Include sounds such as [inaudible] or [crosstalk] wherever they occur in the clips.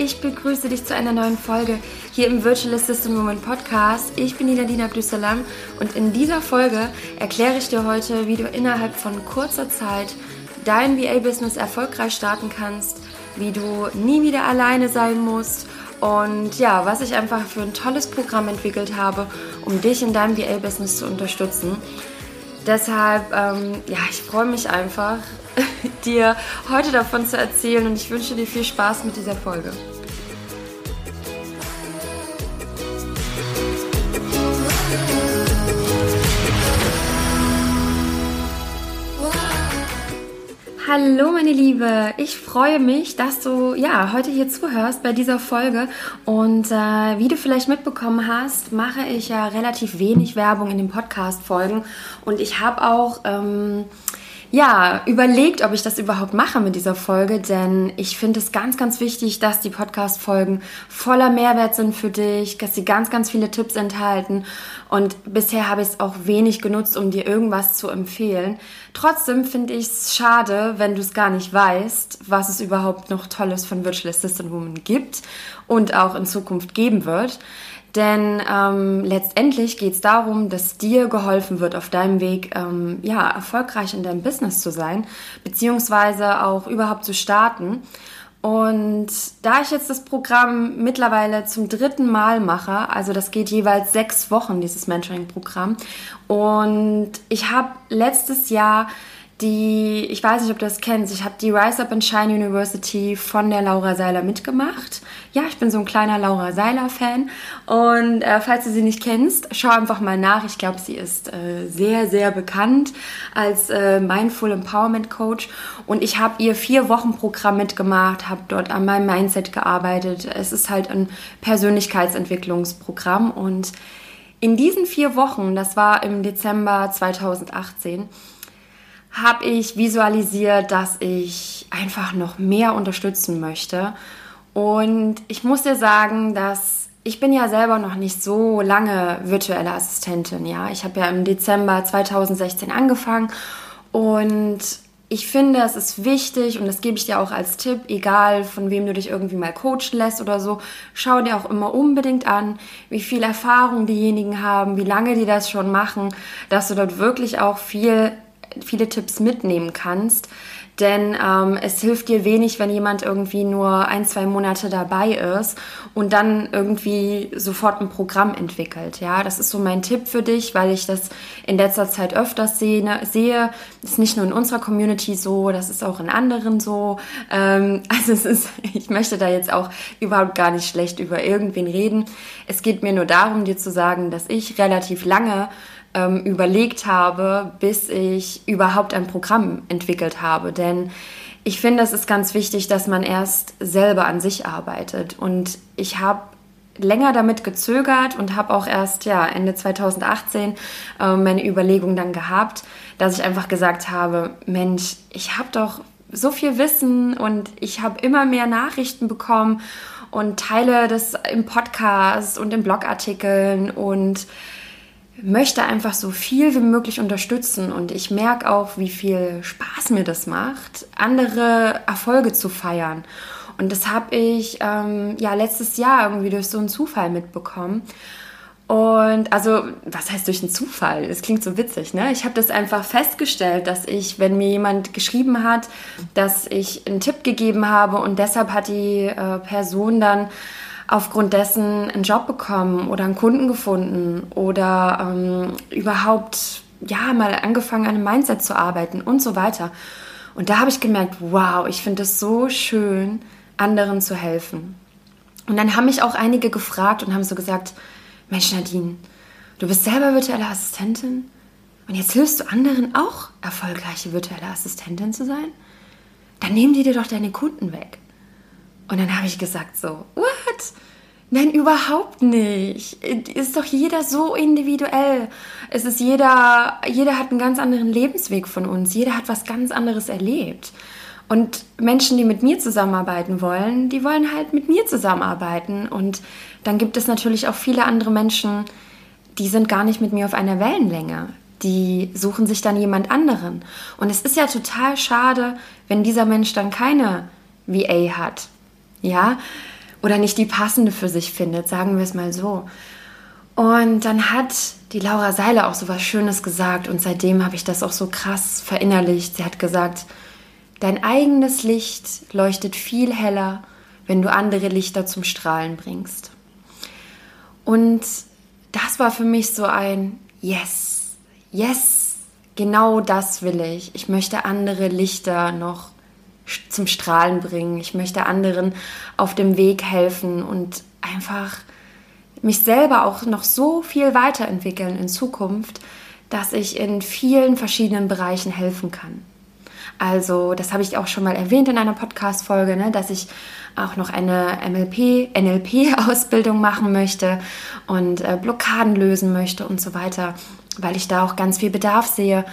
ich begrüße dich zu einer neuen Folge hier im Virtual Assistant Woman Podcast. Ich bin Nadine Abdussalam und in dieser Folge erkläre ich dir heute, wie du innerhalb von kurzer Zeit dein VA-Business erfolgreich starten kannst, wie du nie wieder alleine sein musst und ja, was ich einfach für ein tolles Programm entwickelt habe, um dich in deinem VA-Business zu unterstützen. Deshalb, ähm, ja, ich freue mich einfach, dir heute davon zu erzählen und ich wünsche dir viel Spaß mit dieser Folge. Hallo meine Liebe, ich freue mich, dass du ja heute hier zuhörst bei dieser Folge. Und äh, wie du vielleicht mitbekommen hast, mache ich ja relativ wenig Werbung in den Podcast-Folgen. Und ich habe auch ähm, ja, überlegt, ob ich das überhaupt mache mit dieser Folge, denn ich finde es ganz, ganz wichtig, dass die Podcast-Folgen voller Mehrwert sind für dich, dass sie ganz, ganz viele Tipps enthalten. Und bisher habe ich es auch wenig genutzt, um dir irgendwas zu empfehlen. Trotzdem finde ich es schade, wenn du es gar nicht weißt, was es überhaupt noch Tolles von Virtual Assistant Woman gibt und auch in Zukunft geben wird. Denn ähm, letztendlich geht es darum, dass dir geholfen wird, auf deinem Weg ähm, ja, erfolgreich in deinem Business zu sein, beziehungsweise auch überhaupt zu starten. Und da ich jetzt das Programm mittlerweile zum dritten Mal mache, also das geht jeweils sechs Wochen, dieses Mentoring-Programm, und ich habe letztes Jahr die, ich weiß nicht, ob du das kennst, ich habe die Rise Up and Shine University von der Laura Seiler mitgemacht. Ja, ich bin so ein kleiner Laura Seiler-Fan. Und äh, falls du sie nicht kennst, schau einfach mal nach. Ich glaube, sie ist äh, sehr, sehr bekannt als äh, Mindful Empowerment Coach. Und ich habe ihr vier Wochen Programm mitgemacht, habe dort an meinem Mindset gearbeitet. Es ist halt ein Persönlichkeitsentwicklungsprogramm. Und in diesen vier Wochen, das war im Dezember 2018, habe ich visualisiert, dass ich einfach noch mehr unterstützen möchte. Und ich muss dir sagen, dass ich bin ja selber noch nicht so lange virtuelle Assistentin. Ja, ich habe ja im Dezember 2016 angefangen und ich finde, es ist wichtig und das gebe ich dir auch als Tipp, egal von wem du dich irgendwie mal coachen lässt oder so, schau dir auch immer unbedingt an, wie viel Erfahrung diejenigen haben, wie lange die das schon machen, dass du dort wirklich auch viel viele Tipps mitnehmen kannst. Denn ähm, es hilft dir wenig, wenn jemand irgendwie nur ein, zwei Monate dabei ist und dann irgendwie sofort ein Programm entwickelt. Ja, das ist so mein Tipp für dich, weil ich das in letzter Zeit öfters sehe. Ne, sehe. Das ist nicht nur in unserer Community so, das ist auch in anderen so. Ähm, [laughs] also es ist, ich möchte da jetzt auch überhaupt gar nicht schlecht über irgendwen reden. Es geht mir nur darum, dir zu sagen, dass ich relativ lange ähm, überlegt habe, bis ich überhaupt ein Programm entwickelt habe. Denn ich finde, es ist ganz wichtig, dass man erst selber an sich arbeitet. Und ich habe länger damit gezögert und habe auch erst ja Ende 2018 äh, meine Überlegung dann gehabt, dass ich einfach gesagt habe, Mensch, ich habe doch so viel Wissen und ich habe immer mehr Nachrichten bekommen und teile das im Podcast und in Blogartikeln und möchte einfach so viel wie möglich unterstützen und ich merke auch, wie viel Spaß mir das macht, andere Erfolge zu feiern. Und das habe ich ähm, ja letztes Jahr irgendwie durch so einen Zufall mitbekommen. Und also, was heißt durch einen Zufall? Das klingt so witzig, ne? Ich habe das einfach festgestellt, dass ich, wenn mir jemand geschrieben hat, dass ich einen Tipp gegeben habe und deshalb hat die äh, Person dann aufgrund dessen einen Job bekommen oder einen Kunden gefunden oder ähm, überhaupt ja mal angefangen an einem Mindset zu arbeiten und so weiter. Und da habe ich gemerkt, wow, ich finde es so schön, anderen zu helfen. Und dann haben mich auch einige gefragt und haben so gesagt, Mensch Nadine, du bist selber virtuelle Assistentin und jetzt hilfst du anderen auch erfolgreiche virtuelle Assistentin zu sein? Dann nehmen die dir doch deine Kunden weg. Und dann habe ich gesagt so, what? Nein, überhaupt nicht. Ist doch jeder so individuell. Es ist jeder, jeder hat einen ganz anderen Lebensweg von uns. Jeder hat was ganz anderes erlebt. Und Menschen, die mit mir zusammenarbeiten wollen, die wollen halt mit mir zusammenarbeiten. Und dann gibt es natürlich auch viele andere Menschen, die sind gar nicht mit mir auf einer Wellenlänge. Die suchen sich dann jemand anderen. Und es ist ja total schade, wenn dieser Mensch dann keine VA hat. Ja, oder nicht die passende für sich findet, sagen wir es mal so. Und dann hat die Laura Seiler auch so was Schönes gesagt und seitdem habe ich das auch so krass verinnerlicht. Sie hat gesagt, dein eigenes Licht leuchtet viel heller, wenn du andere Lichter zum Strahlen bringst. Und das war für mich so ein Yes, yes, genau das will ich. Ich möchte andere Lichter noch zum Strahlen bringen. Ich möchte anderen auf dem Weg helfen und einfach mich selber auch noch so viel weiterentwickeln in Zukunft, dass ich in vielen verschiedenen Bereichen helfen kann. Also, das habe ich auch schon mal erwähnt in einer Podcast-Folge, ne, dass ich auch noch eine MLP, NLP-Ausbildung [laughs] machen möchte und äh, Blockaden lösen möchte und so weiter, weil ich da auch ganz viel Bedarf sehe.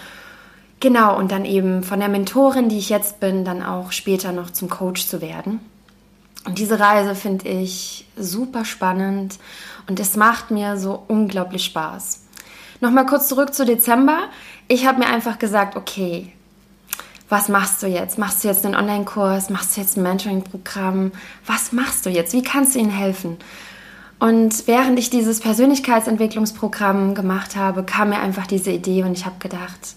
Genau, und dann eben von der Mentorin, die ich jetzt bin, dann auch später noch zum Coach zu werden. Und diese Reise finde ich super spannend und es macht mir so unglaublich Spaß. Nochmal kurz zurück zu Dezember. Ich habe mir einfach gesagt, okay, was machst du jetzt? Machst du jetzt einen Online-Kurs? Machst du jetzt ein Mentoring-Programm? Was machst du jetzt? Wie kannst du ihnen helfen? Und während ich dieses Persönlichkeitsentwicklungsprogramm gemacht habe, kam mir einfach diese Idee und ich habe gedacht,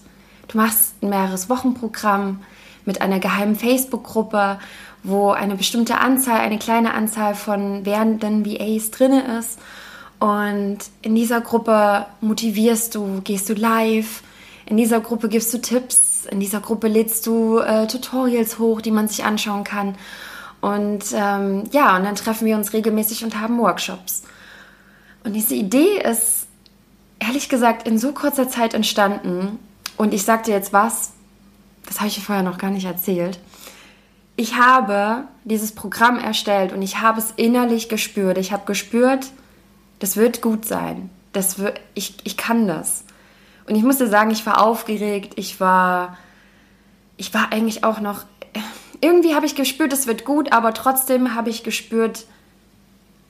du machst ein mehreres Wochenprogramm mit einer geheimen Facebook-Gruppe, wo eine bestimmte Anzahl, eine kleine Anzahl von werdenden VAs drin ist. Und in dieser Gruppe motivierst du, gehst du live, in dieser Gruppe gibst du Tipps, in dieser Gruppe lädst du äh, Tutorials hoch, die man sich anschauen kann. Und ähm, ja, und dann treffen wir uns regelmäßig und haben Workshops. Und diese Idee ist ehrlich gesagt in so kurzer Zeit entstanden. Und ich sagte jetzt was, das habe ich dir vorher noch gar nicht erzählt. Ich habe dieses Programm erstellt und ich habe es innerlich gespürt. Ich habe gespürt, das wird gut sein. Das wird, ich, ich kann das. Und ich musste sagen, ich war aufgeregt. Ich war, ich war eigentlich auch noch, irgendwie habe ich gespürt, es wird gut, aber trotzdem habe ich gespürt,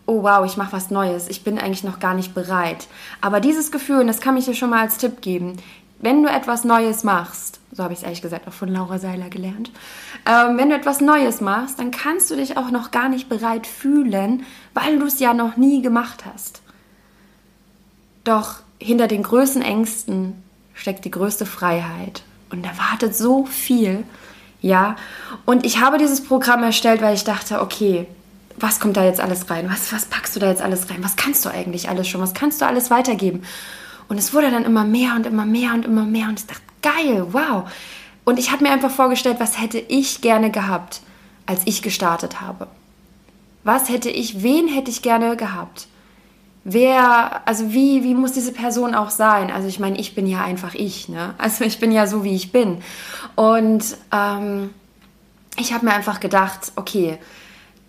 oh wow, ich mache was Neues. Ich bin eigentlich noch gar nicht bereit. Aber dieses Gefühl, und das kann ich dir schon mal als Tipp geben, wenn du etwas Neues machst, so habe ich es ehrlich gesagt auch von Laura Seiler gelernt, ähm, wenn du etwas Neues machst, dann kannst du dich auch noch gar nicht bereit fühlen, weil du es ja noch nie gemacht hast. Doch hinter den größten Ängsten steckt die größte Freiheit und da wartet so viel. Ja, und ich habe dieses Programm erstellt, weil ich dachte, okay, was kommt da jetzt alles rein? Was, was packst du da jetzt alles rein? Was kannst du eigentlich alles schon? Was kannst du alles weitergeben? Und es wurde dann immer mehr und immer mehr und immer mehr. Und ich dachte, geil, wow. Und ich habe mir einfach vorgestellt, was hätte ich gerne gehabt, als ich gestartet habe. Was hätte ich, wen hätte ich gerne gehabt? Wer, also wie, wie muss diese Person auch sein? Also ich meine, ich bin ja einfach ich, ne? Also ich bin ja so, wie ich bin. Und ähm, ich habe mir einfach gedacht, okay,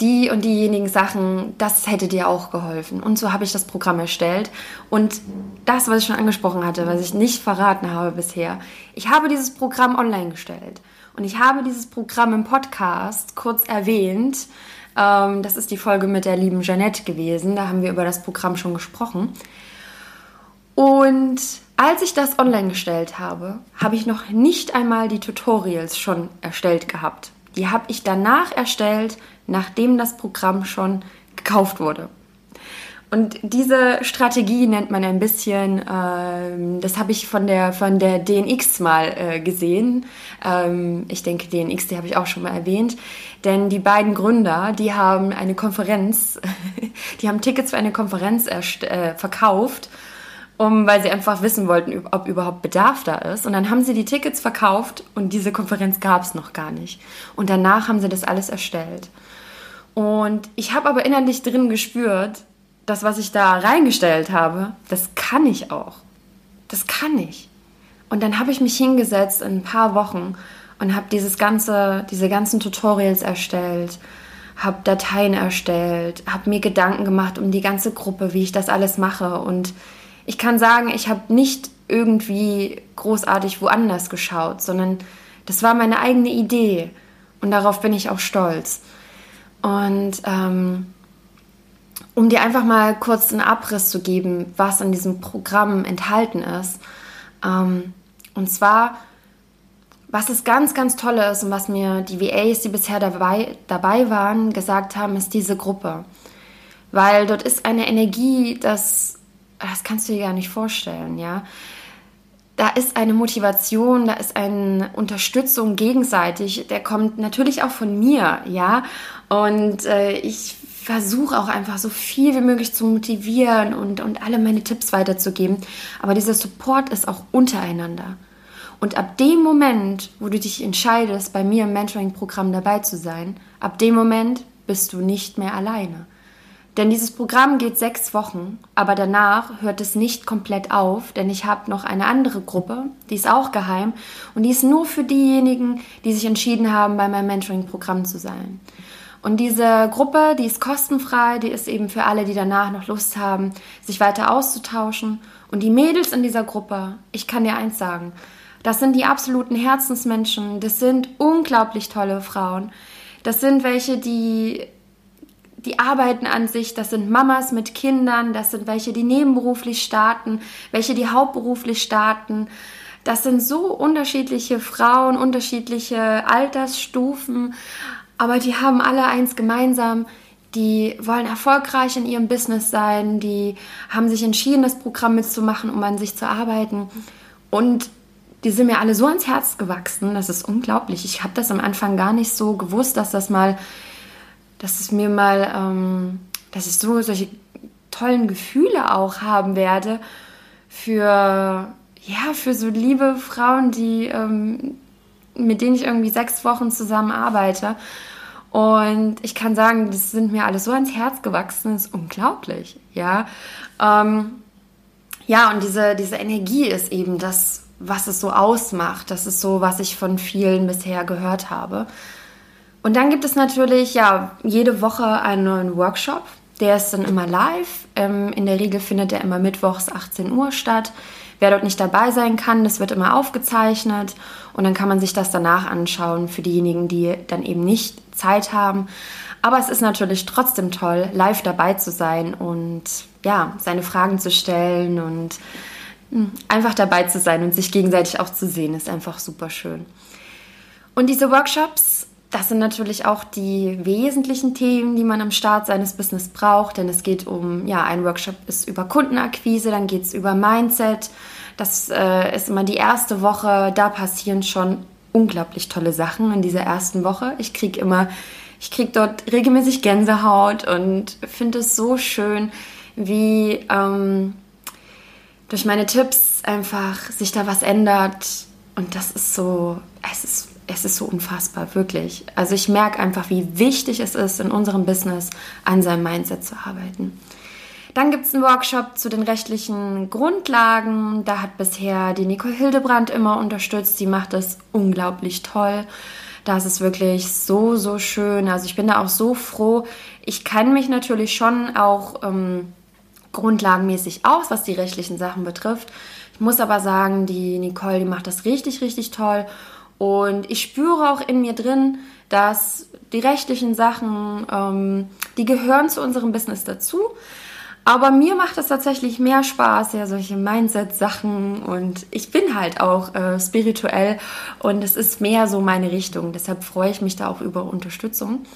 die und diejenigen Sachen, das hätte dir auch geholfen. Und so habe ich das Programm erstellt. Und das, was ich schon angesprochen hatte, was ich nicht verraten habe bisher, ich habe dieses Programm online gestellt. Und ich habe dieses Programm im Podcast kurz erwähnt. Ähm, das ist die Folge mit der lieben Jeanette gewesen. Da haben wir über das Programm schon gesprochen. Und als ich das online gestellt habe, habe ich noch nicht einmal die Tutorials schon erstellt gehabt. Die habe ich danach erstellt, nachdem das Programm schon gekauft wurde. Und diese Strategie nennt man ein bisschen, ähm, das habe ich von der, von der DNX mal äh, gesehen. Ähm, ich denke, DNX, die habe ich auch schon mal erwähnt. Denn die beiden Gründer, die haben eine Konferenz, [laughs] die haben Tickets für eine Konferenz äh, verkauft um, weil sie einfach wissen wollten, ob überhaupt Bedarf da ist. Und dann haben sie die Tickets verkauft und diese Konferenz gab es noch gar nicht. Und danach haben sie das alles erstellt. Und ich habe aber innerlich drin gespürt, das, was ich da reingestellt habe, das kann ich auch. Das kann ich. Und dann habe ich mich hingesetzt in ein paar Wochen und habe dieses ganze, diese ganzen Tutorials erstellt, habe Dateien erstellt, habe mir Gedanken gemacht um die ganze Gruppe, wie ich das alles mache und ich kann sagen, ich habe nicht irgendwie großartig woanders geschaut, sondern das war meine eigene Idee und darauf bin ich auch stolz. Und ähm, um dir einfach mal kurz einen Abriss zu geben, was in diesem Programm enthalten ist. Ähm, und zwar was es ganz, ganz toll ist und was mir die VAs, die bisher dabei, dabei waren, gesagt haben, ist diese Gruppe. Weil dort ist eine Energie, das, das kannst du dir gar nicht vorstellen, ja. Da ist eine Motivation, da ist eine Unterstützung gegenseitig. Der kommt natürlich auch von mir, ja. Und äh, ich versuche auch einfach so viel wie möglich zu motivieren und, und alle meine Tipps weiterzugeben. Aber dieser Support ist auch untereinander. Und ab dem Moment, wo du dich entscheidest, bei mir im Mentoring-Programm dabei zu sein, ab dem Moment bist du nicht mehr alleine. Denn dieses Programm geht sechs Wochen, aber danach hört es nicht komplett auf, denn ich habe noch eine andere Gruppe, die ist auch geheim und die ist nur für diejenigen, die sich entschieden haben, bei meinem Mentoring-Programm zu sein. Und diese Gruppe, die ist kostenfrei, die ist eben für alle, die danach noch Lust haben, sich weiter auszutauschen. Und die Mädels in dieser Gruppe, ich kann dir eins sagen, das sind die absoluten Herzensmenschen, das sind unglaublich tolle Frauen. Das sind welche, die die arbeiten an sich, das sind Mamas mit Kindern, das sind welche, die nebenberuflich starten, welche, die hauptberuflich starten. Das sind so unterschiedliche Frauen, unterschiedliche Altersstufen aber die haben alle eins gemeinsam, die wollen erfolgreich in ihrem Business sein, die haben sich entschieden, das Programm mitzumachen, um an sich zu arbeiten. Und die sind mir alle so ans Herz gewachsen, das ist unglaublich. Ich habe das am Anfang gar nicht so gewusst, dass das mal, dass es mir mal, ähm, dass ich so solche tollen Gefühle auch haben werde für, ja, für so liebe Frauen, die, ähm, mit denen ich irgendwie sechs Wochen zusammen arbeite. Und ich kann sagen, das sind mir alles so ans Herz gewachsen, das ist unglaublich, ja. Ähm, ja, und diese, diese Energie ist eben das, was es so ausmacht. Das ist so, was ich von vielen bisher gehört habe. Und dann gibt es natürlich, ja, jede Woche einen neuen Workshop. Der ist dann immer live. Ähm, in der Regel findet er immer mittwochs 18 Uhr statt. Wer dort nicht dabei sein kann, das wird immer aufgezeichnet und dann kann man sich das danach anschauen für diejenigen, die dann eben nicht Zeit haben. Aber es ist natürlich trotzdem toll, live dabei zu sein und ja, seine Fragen zu stellen und hm, einfach dabei zu sein und sich gegenseitig auch zu sehen, ist einfach super schön. Und diese Workshops, das sind natürlich auch die wesentlichen Themen, die man am Start seines Business braucht, denn es geht um, ja, ein Workshop ist über Kundenakquise, dann geht es über Mindset. Das äh, ist immer die erste Woche, da passieren schon unglaublich tolle Sachen in dieser ersten Woche. Ich kriege immer, ich kriege dort regelmäßig Gänsehaut und finde es so schön, wie ähm, durch meine Tipps einfach sich da was ändert. Und das ist so, es ist es ist so unfassbar, wirklich. Also ich merke einfach, wie wichtig es ist, in unserem Business an seinem Mindset zu arbeiten. Dann gibt es einen Workshop zu den rechtlichen Grundlagen. Da hat bisher die Nicole Hildebrand immer unterstützt. Sie macht das unglaublich toll. Das ist wirklich so, so schön. Also ich bin da auch so froh. Ich kenne mich natürlich schon auch ähm, grundlagenmäßig aus, was die rechtlichen Sachen betrifft. Ich muss aber sagen, die Nicole, die macht das richtig, richtig toll. Und ich spüre auch in mir drin, dass die rechtlichen Sachen, ähm, die gehören zu unserem Business dazu. Aber mir macht es tatsächlich mehr Spaß, ja, solche Mindset-Sachen und ich bin halt auch äh, spirituell und es ist mehr so meine Richtung. Deshalb freue ich mich da auch über Unterstützung.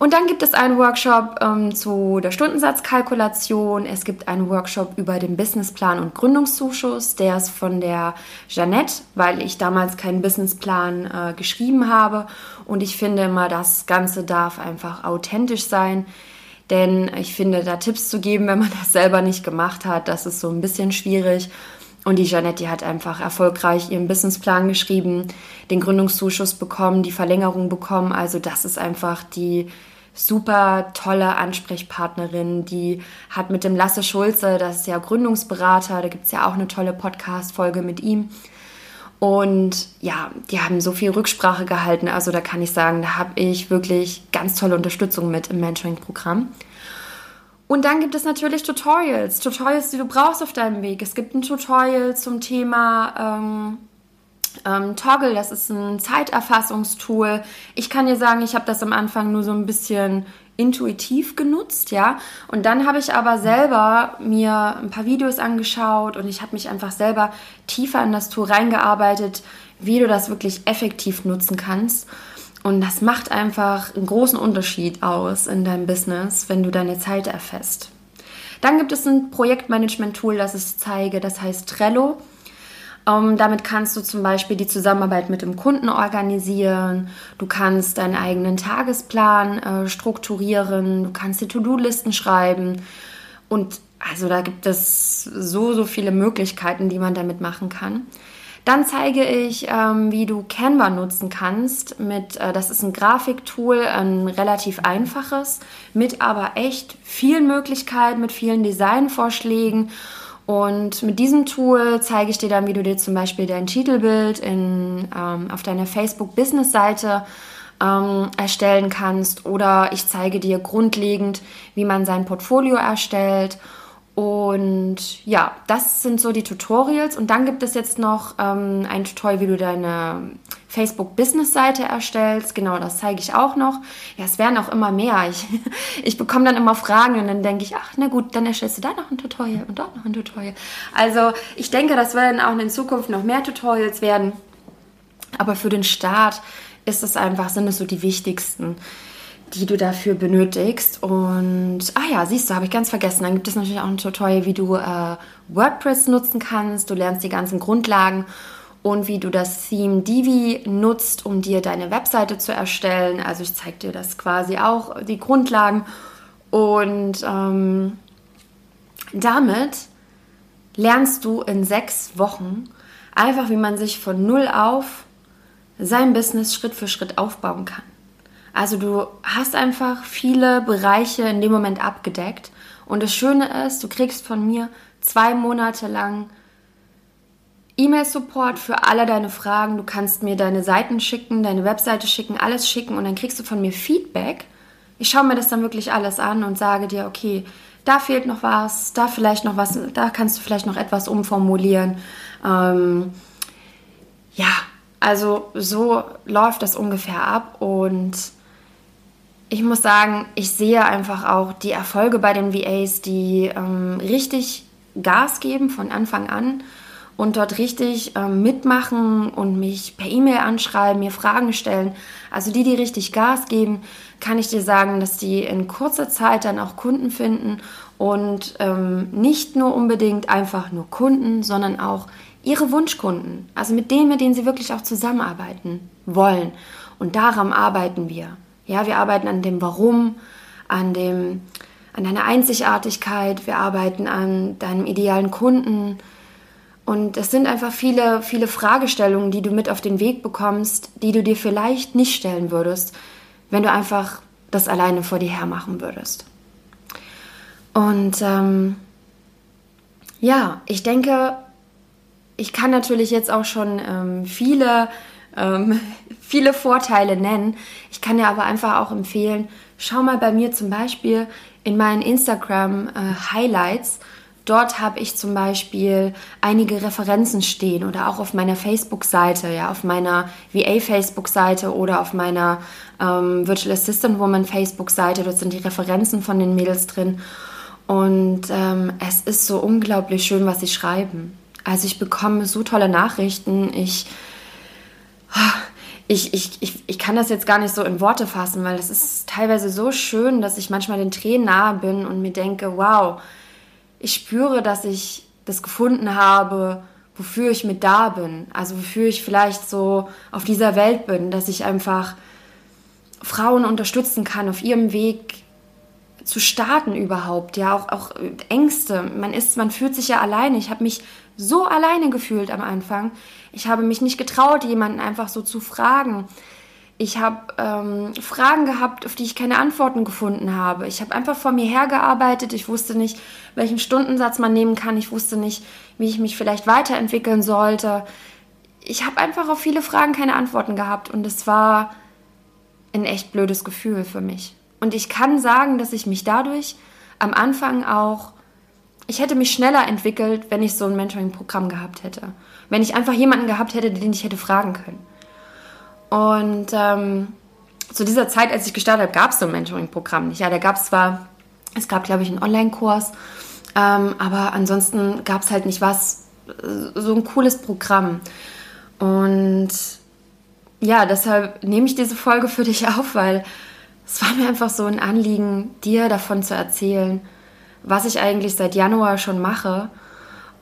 Und dann gibt es einen Workshop ähm, zu der Stundensatzkalkulation. Es gibt einen Workshop über den Businessplan und Gründungszuschuss. Der ist von der Jeannette, weil ich damals keinen Businessplan äh, geschrieben habe. Und ich finde immer, das Ganze darf einfach authentisch sein. Denn ich finde, da Tipps zu geben, wenn man [laughs] das selber nicht gemacht hat, das ist so ein bisschen schwierig. Und die Jeanette, die hat einfach erfolgreich ihren Businessplan geschrieben, den Gründungszuschuss bekommen, die Verlängerung bekommen. Also das ist einfach die super tolle Ansprechpartnerin. Die hat mit dem Lasse Schulze, das ist ja Gründungsberater, da gibt es ja auch eine tolle Podcast-Folge mit ihm. Und ja, die haben so viel Rücksprache gehalten. Also da kann ich sagen, da habe ich wirklich ganz tolle Unterstützung mit im Mentoring-Programm. Und dann gibt es natürlich Tutorials, Tutorials, die du brauchst auf deinem Weg. Es gibt ein Tutorial zum Thema ähm, Ähm, Toggle, das ist ein Zeiterfassungstool. Ich kann dir sagen, ich habe das am Anfang nur so ein bisschen intuitiv genutzt, ja. Und dann habe ich aber selber mir ein paar Videos angeschaut und ich habe mich einfach selber tiefer in das Tool reingearbeitet, wie du das wirklich effektiv nutzen kannst. Und das macht einfach einen großen Unterschied aus in deinem Business, wenn du deine Zeit erfasst. Dann gibt es ein Projektmanagement-Tool, das ich zeige, das heißt Trello. Ähm, damit kannst du zum Beispiel die Zusammenarbeit mit dem Kunden organisieren. Du kannst deinen eigenen Tagesplan äh, strukturieren. Du kannst die To-Do-Listen schreiben. Und also da gibt es so, so viele Möglichkeiten, die man damit machen kann. Dann zeige ich, ähm, wie du Canva nutzen kannst. Mit, äh, das ist ein Grafiktool, ein relativ einfaches, mit aber echt vielen Möglichkeiten, mit vielen Designvorschlägen. Und mit diesem Tool zeige ich dir dann, wie du dir zum Beispiel dein Titelbild in, ähm, auf deiner Facebook-Business-Seite ähm, erstellen kannst. Oder ich zeige dir grundlegend, wie man sein Portfolio erstellt und ja, das sind so die Tutorials. Und dann gibt es jetzt noch ähm, ein Tutorial, wie du deine Facebook-Business-Seite erstellst. Genau, das zeige ich auch noch. Ja, es werden auch immer mehr. Ich, [laughs] ich bekomme dann immer Fragen und dann denke ich, ach, na gut, dann erstellst du da noch ein Tutorial und dort noch ein Tutorial. Also ich denke, das werden auch in Zukunft noch mehr Tutorials werden. Aber für den Start ist es einfach, sind es so die wichtigsten die du dafür benötigst. Und, ah ja, siehst du, habe ich ganz vergessen. Dann gibt es natürlich auch ein Tutorial, wie du äh, WordPress nutzen kannst. Du lernst die ganzen Grundlagen und wie du das Theme Divi nutzt, um dir deine Webseite zu erstellen. Also ich zeige dir das quasi auch, die Grundlagen. Und ähm, damit lernst du in sechs Wochen einfach, wie man sich von null auf sein Business Schritt für Schritt aufbauen kann. Also du hast einfach viele Bereiche in dem Moment abgedeckt. Und das Schöne ist, du kriegst von mir zwei Monate lang E-Mail-Support für alle deine Fragen. Du kannst mir deine Seiten schicken, deine Webseite schicken, alles schicken und dann kriegst du von mir Feedback. Ich schaue mir das dann wirklich alles an und sage dir, okay, da fehlt noch was, da vielleicht noch was, da kannst du vielleicht noch etwas umformulieren. Ähm, ja, also so läuft das ungefähr ab und ich muss sagen, ich sehe einfach auch die Erfolge bei den VAs, die ähm, richtig Gas geben von Anfang an und dort richtig ähm, mitmachen und mich per E-Mail anschreiben, mir Fragen stellen. Also die, die richtig Gas geben, kann ich dir sagen, dass die in kurzer Zeit dann auch Kunden finden und ähm, nicht nur unbedingt einfach nur Kunden, sondern auch ihre Wunschkunden. Also mit denen, mit denen sie wirklich auch zusammenarbeiten wollen. Und daran arbeiten wir. Ja, wir arbeiten an dem Warum, an dem, an deiner Einzigartigkeit, wir arbeiten an deinem idealen Kunden. Und es sind einfach viele, viele Fragestellungen, die du mit auf den Weg bekommst, die du dir vielleicht nicht stellen würdest, wenn du einfach das alleine vor dir her machen würdest. Und ähm, ja, ich denke, ich kann natürlich jetzt auch schon ähm, viele ähm, [laughs] viele Vorteile nennen. Ich kann dir aber einfach auch empfehlen, schau mal bei mir zum Beispiel in meinen Instagram äh, Highlights. Dort habe ich zum Beispiel einige Referenzen stehen oder auch auf meiner Facebook-Seite, ja, auf meiner VA-Facebook-Seite oder auf meiner ähm, Virtual Assistant Woman Facebook-Seite. Dort sind die Referenzen von den Mädels drin. Und ähm, es ist so unglaublich schön, was sie schreiben. Also ich bekomme so tolle Nachrichten. Ich ich, ich, ich, ich kann das jetzt gar nicht so in Worte fassen, weil es ist teilweise so schön, dass ich manchmal den Tränen nahe bin und mir denke, wow, ich spüre, dass ich das gefunden habe, wofür ich mit da bin. Also wofür ich vielleicht so auf dieser Welt bin, dass ich einfach Frauen unterstützen kann auf ihrem Weg zu starten überhaupt, ja, auch, auch Ängste. Man ist, man fühlt sich ja alleine. Ich habe mich so alleine gefühlt am Anfang. Ich habe mich nicht getraut, jemanden einfach so zu fragen. Ich habe ähm, Fragen gehabt, auf die ich keine Antworten gefunden habe. Ich habe einfach vor mir hergearbeitet. Ich wusste nicht, welchen Stundensatz man nehmen kann. Ich wusste nicht, wie ich mich vielleicht weiterentwickeln sollte. Ich habe einfach auf viele Fragen keine Antworten gehabt und es war ein echt blödes Gefühl für mich. Und ich kann sagen, dass ich mich dadurch am Anfang auch ich hätte mich schneller entwickelt, wenn ich so ein Mentoring-Programm gehabt hätte. Wenn ich einfach jemanden gehabt hätte, den ich hätte fragen können. Und ähm, zu dieser Zeit, als ich gestartet habe, gab es so ein Mentoring-Programm nicht. Ja, da gab es zwar, es gab, glaube ich, einen Online-Kurs, ähm, aber ansonsten gab es halt nicht was, äh, so ein cooles Programm. Und ja, deshalb nehme ich diese Folge für dich [laughs] auf, weil es war mir einfach so ein Anliegen, dir davon zu erzählen, was ich eigentlich seit Januar schon mache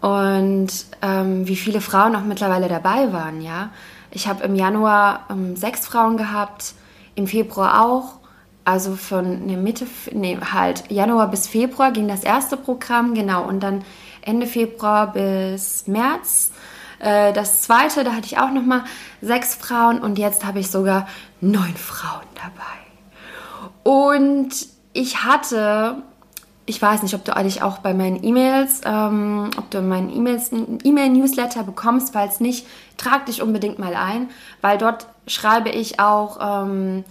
und ähm, wie viele Frauen auch mittlerweile dabei waren, ja. Ich habe im Januar ähm, sechs Frauen gehabt, im Februar auch. Also von ne Mitte, nee, halt Januar bis Februar ging das erste Programm, genau. Und dann Ende Februar bis März äh, das zweite, da hatte ich auch nochmal sechs Frauen und jetzt habe ich sogar neun Frauen dabei. Und ich hatte ich weiß nicht, ob du eigentlich auch bei meinen E-Mails, ähm, ob du meinen E-Mails E-Mail-Newsletter bekommst. Falls nicht, trag dich unbedingt mal ein, weil dort schreibe ich auch ähm,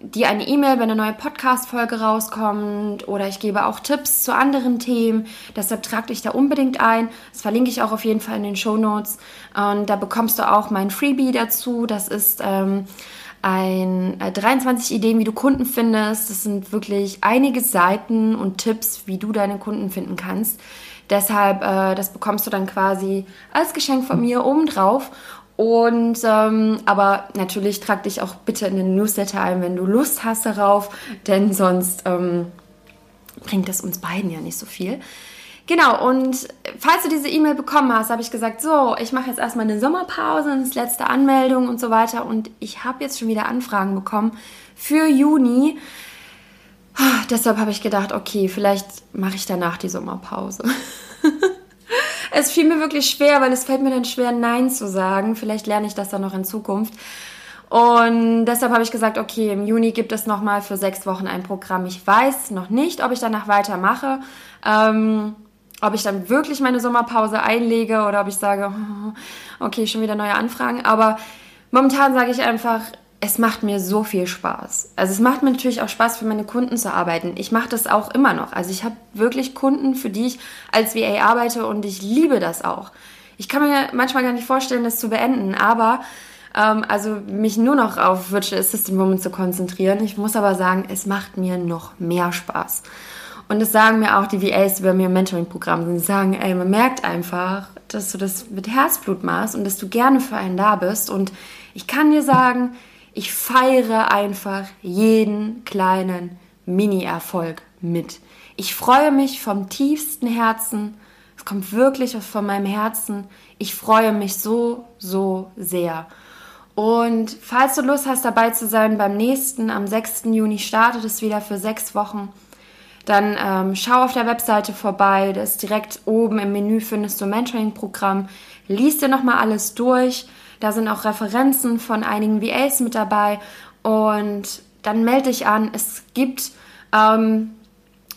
dir eine E-Mail, wenn eine neue Podcast-Folge rauskommt oder ich gebe auch Tipps zu anderen Themen. Deshalb trag dich da unbedingt ein. Das verlinke ich auch auf jeden Fall in den Show Notes. Und da bekommst du auch mein Freebie dazu. Das ist ähm, ein äh, 23 Ideen, wie du Kunden findest. Das sind wirklich einige Seiten und Tipps, wie du deine Kunden finden kannst. Deshalb, äh, das bekommst du dann quasi als Geschenk von mir obendrauf. Und ähm, aber natürlich trag dich auch bitte in den Newsletter ein, wenn du Lust hast darauf, denn sonst ähm, bringt das uns beiden ja nicht so viel. Genau, und falls du diese E-Mail bekommen hast, habe ich gesagt, so, ich mache jetzt erstmal eine Sommerpause, das letzte Anmeldung und so weiter. Und ich habe jetzt schon wieder Anfragen bekommen für Juni. Deshalb habe ich gedacht, okay, vielleicht mache ich danach die Sommerpause. [laughs] es fiel mir wirklich schwer, weil es fällt mir dann schwer, Nein zu sagen. Vielleicht lerne ich das dann noch in Zukunft. Und deshalb habe ich gesagt, okay, im Juni gibt es nochmal für sechs Wochen ein Programm. Ich weiß noch nicht, ob ich danach weitermache. Ähm, ob ich dann wirklich meine Sommerpause einlege oder ob ich sage, [laughs] okay, schon wieder neue Anfragen. Aber momentan sage ich einfach, es macht mir so viel Spaß. Also es macht mir natürlich auch Spaß, für meine Kunden zu arbeiten. Ich mache das auch immer noch. Also ich habe wirklich Kunden, für die ich als VA arbeite und ich liebe das auch. Ich kann mir manchmal gar nicht vorstellen, das zu beenden, aber ähm, also mich nur noch auf Virtual Assistant Woman zu konzentrieren. Ich muss aber sagen, es macht mir noch mehr Spaß. Und das sagen mir auch die VAs, die bei mir im Mentoring-Programm sind. Sie sagen, ey, man merkt einfach, dass du das mit Herzblut machst und dass du gerne für einen da bist. Und ich kann dir sagen, ich feiere einfach jeden kleinen Mini-Erfolg mit. Ich freue mich vom tiefsten Herzen. Es kommt wirklich von meinem Herzen. Ich freue mich so, so sehr. Und falls du Lust hast, dabei zu sein beim nächsten, am 6. Juni startet es wieder für sechs Wochen dann ähm, schau auf der Webseite vorbei. Das ist direkt oben im Menü findest du Mentoring-Programm. Lies dir nochmal alles durch. Da sind auch Referenzen von einigen VAs mit dabei. Und dann melde dich an. Es gibt, ähm,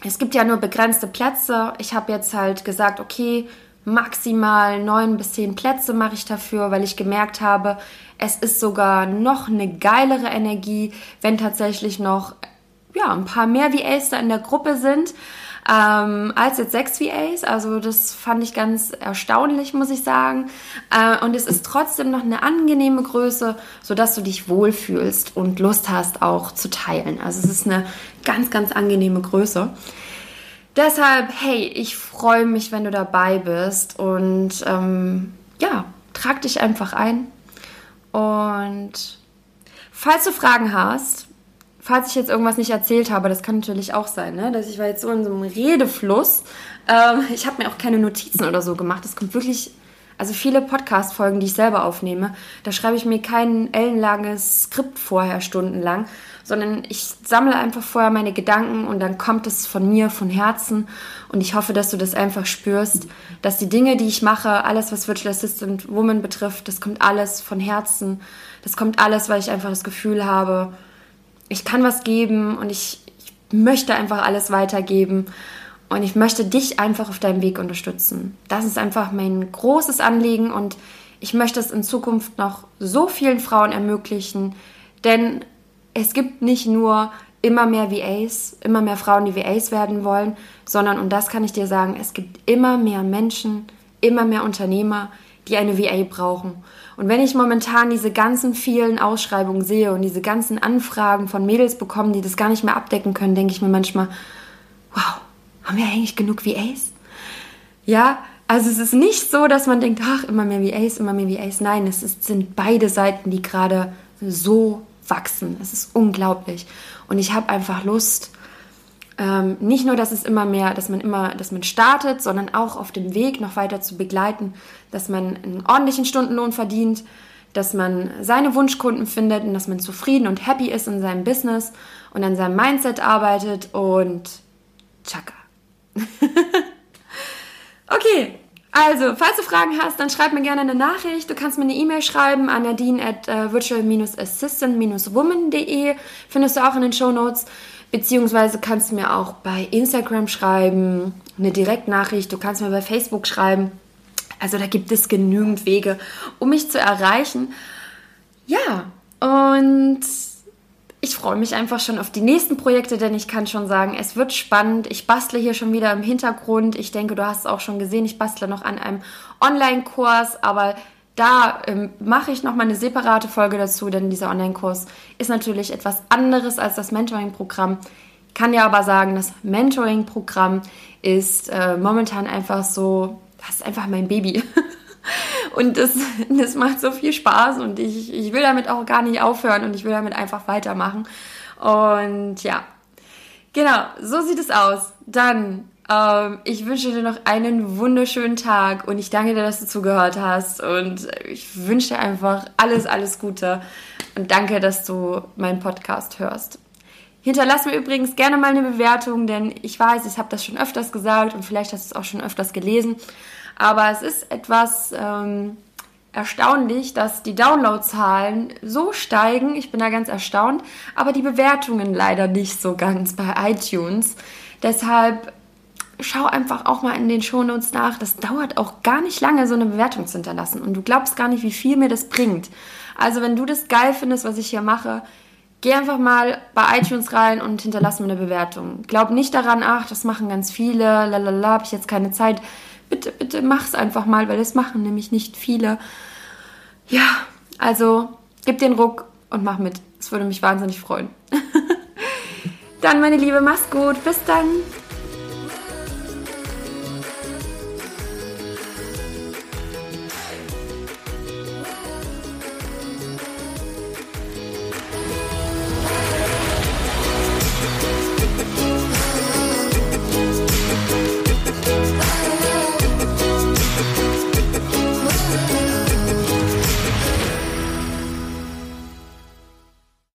es gibt ja nur begrenzte Plätze. Ich habe jetzt halt gesagt, okay, maximal neun bis zehn Plätze mache ich dafür, weil ich gemerkt habe, es ist sogar noch eine geilere Energie, wenn tatsächlich noch ja, ein paar mehr VAs da in der Gruppe sind ähm, als jetzt sechs VAs. Also das fand ich ganz erstaunlich, muss ich sagen. Äh, und es ist trotzdem noch eine angenehme Größe, sodass du dich wohlfühlst und Lust hast auch zu teilen. Also es ist eine ganz, ganz angenehme Größe. Deshalb, hey, ich freue mich, wenn du dabei bist und ähm, ja, trag dich einfach ein. Und falls du Fragen hast, falls ich jetzt irgendwas nicht erzählt habe, das kann natürlich auch sein, ne? dass ich war jetzt so in so einem Redefluss. Ähm, ich habe mir auch keine Notizen oder so gemacht. Es kommt wirklich, also viele Podcast-Folgen, die ich selber aufnehme, da schreibe ich mir kein ellenlanges Skript vorher stundenlang, sondern ich sammle einfach vorher meine Gedanken und dann kommt es von mir, von Herzen. Und ich hoffe, dass du das einfach spürst, dass die Dinge, die ich mache, alles, was Virtual Assistant Woman betrifft, das kommt alles von Herzen. Das kommt alles, weil ich einfach das Gefühl habe, ich kann was geben und ich, ich möchte einfach alles weitergeben. Und ich möchte dich einfach auf deinem Weg unterstützen. Das ist einfach mein großes Anliegen und ich möchte es in Zukunft noch so vielen Frauen ermöglichen, denn es gibt nicht nur immer mehr VAs, immer mehr Frauen, die VAs werden wollen, sondern, und das kann ich dir sagen, es gibt immer mehr Menschen, immer mehr Unternehmer, die eine VA brauchen. Und wenn ich momentan diese ganzen vielen Ausschreibungen sehe und diese ganzen Anfragen von Mädels bekomme, die das gar nicht mehr abdecken können, denke ich mir manchmal, wow, haben wir eigentlich genug VAs? Ja, also es ist nicht so, dass man denkt, ach, immer mehr VAs, immer mehr VAs. Nein, es ist, sind beide Seiten, die gerade so wachsen. Es ist unglaublich. Und ich habe einfach Lust, ähm, nicht nur, dass es immer mehr, dass man immer, dass man startet, sondern auch auf dem Weg noch weiter zu begleiten, dass man einen ordentlichen Stundenlohn verdient, dass man seine Wunschkunden findet und dass man zufrieden und happy ist in seinem Business und an seinem Mindset arbeitet und tschakka. [laughs] okay, also, falls du Fragen hast, dann schreib mir gerne eine Nachricht. Du kannst mir eine E-Mail schreiben an nadine at uh, virtual-assistant-woman.de. Findest du auch in den Show Notes. Beziehungsweise kannst du mir auch bei Instagram schreiben, eine Direktnachricht. Du kannst mir bei Facebook schreiben. Also da gibt es genügend Wege, um mich zu erreichen. Ja, und ich freue mich einfach schon auf die nächsten Projekte, denn ich kann schon sagen, es wird spannend. Ich bastle hier schon wieder im Hintergrund. Ich denke, du hast es auch schon gesehen. Ich bastle noch an einem Online-Kurs, aber da ähm, mache ich nochmal eine separate Folge dazu, denn dieser Online-Kurs ist natürlich etwas anderes als das Mentoring-Programm. Kann ja aber sagen, das Mentoring-Programm ist äh, momentan einfach so, das ist einfach mein Baby. [laughs] Und das, das macht so viel Spaß und ich, ich will damit auch gar nicht aufhören und ich will damit einfach weitermachen. Und ja, genau, so sieht es aus. Dann, ich wünsche dir noch einen wunderschönen Tag und ich danke dir, dass du zugehört hast und ich wünsche dir einfach alles, alles Gute und danke, dass du meinen Podcast hörst. Hinterlass mir übrigens gerne mal eine Bewertung, denn ich weiß, ich habe das schon öfters gesagt und vielleicht hast du es auch schon öfters gelesen. Aber es ist etwas ähm, erstaunlich, dass die Downloadzahlen so steigen. Ich bin da ganz erstaunt. Aber die Bewertungen leider nicht so ganz bei iTunes. Deshalb schau einfach auch mal in den Shownotes nach. Das dauert auch gar nicht lange, so eine Bewertung zu hinterlassen. Und du glaubst gar nicht, wie viel mir das bringt. Also wenn du das geil findest, was ich hier mache, geh einfach mal bei iTunes rein und hinterlass mir eine Bewertung. Glaub nicht daran, ach, das machen ganz viele, lalala, habe ich jetzt keine Zeit bitte, bitte mach's einfach mal, weil es machen nämlich nicht viele. Ja, also gib den Ruck und mach mit. Es würde mich wahnsinnig freuen. [laughs] dann, meine Liebe, mach's gut. Bis dann.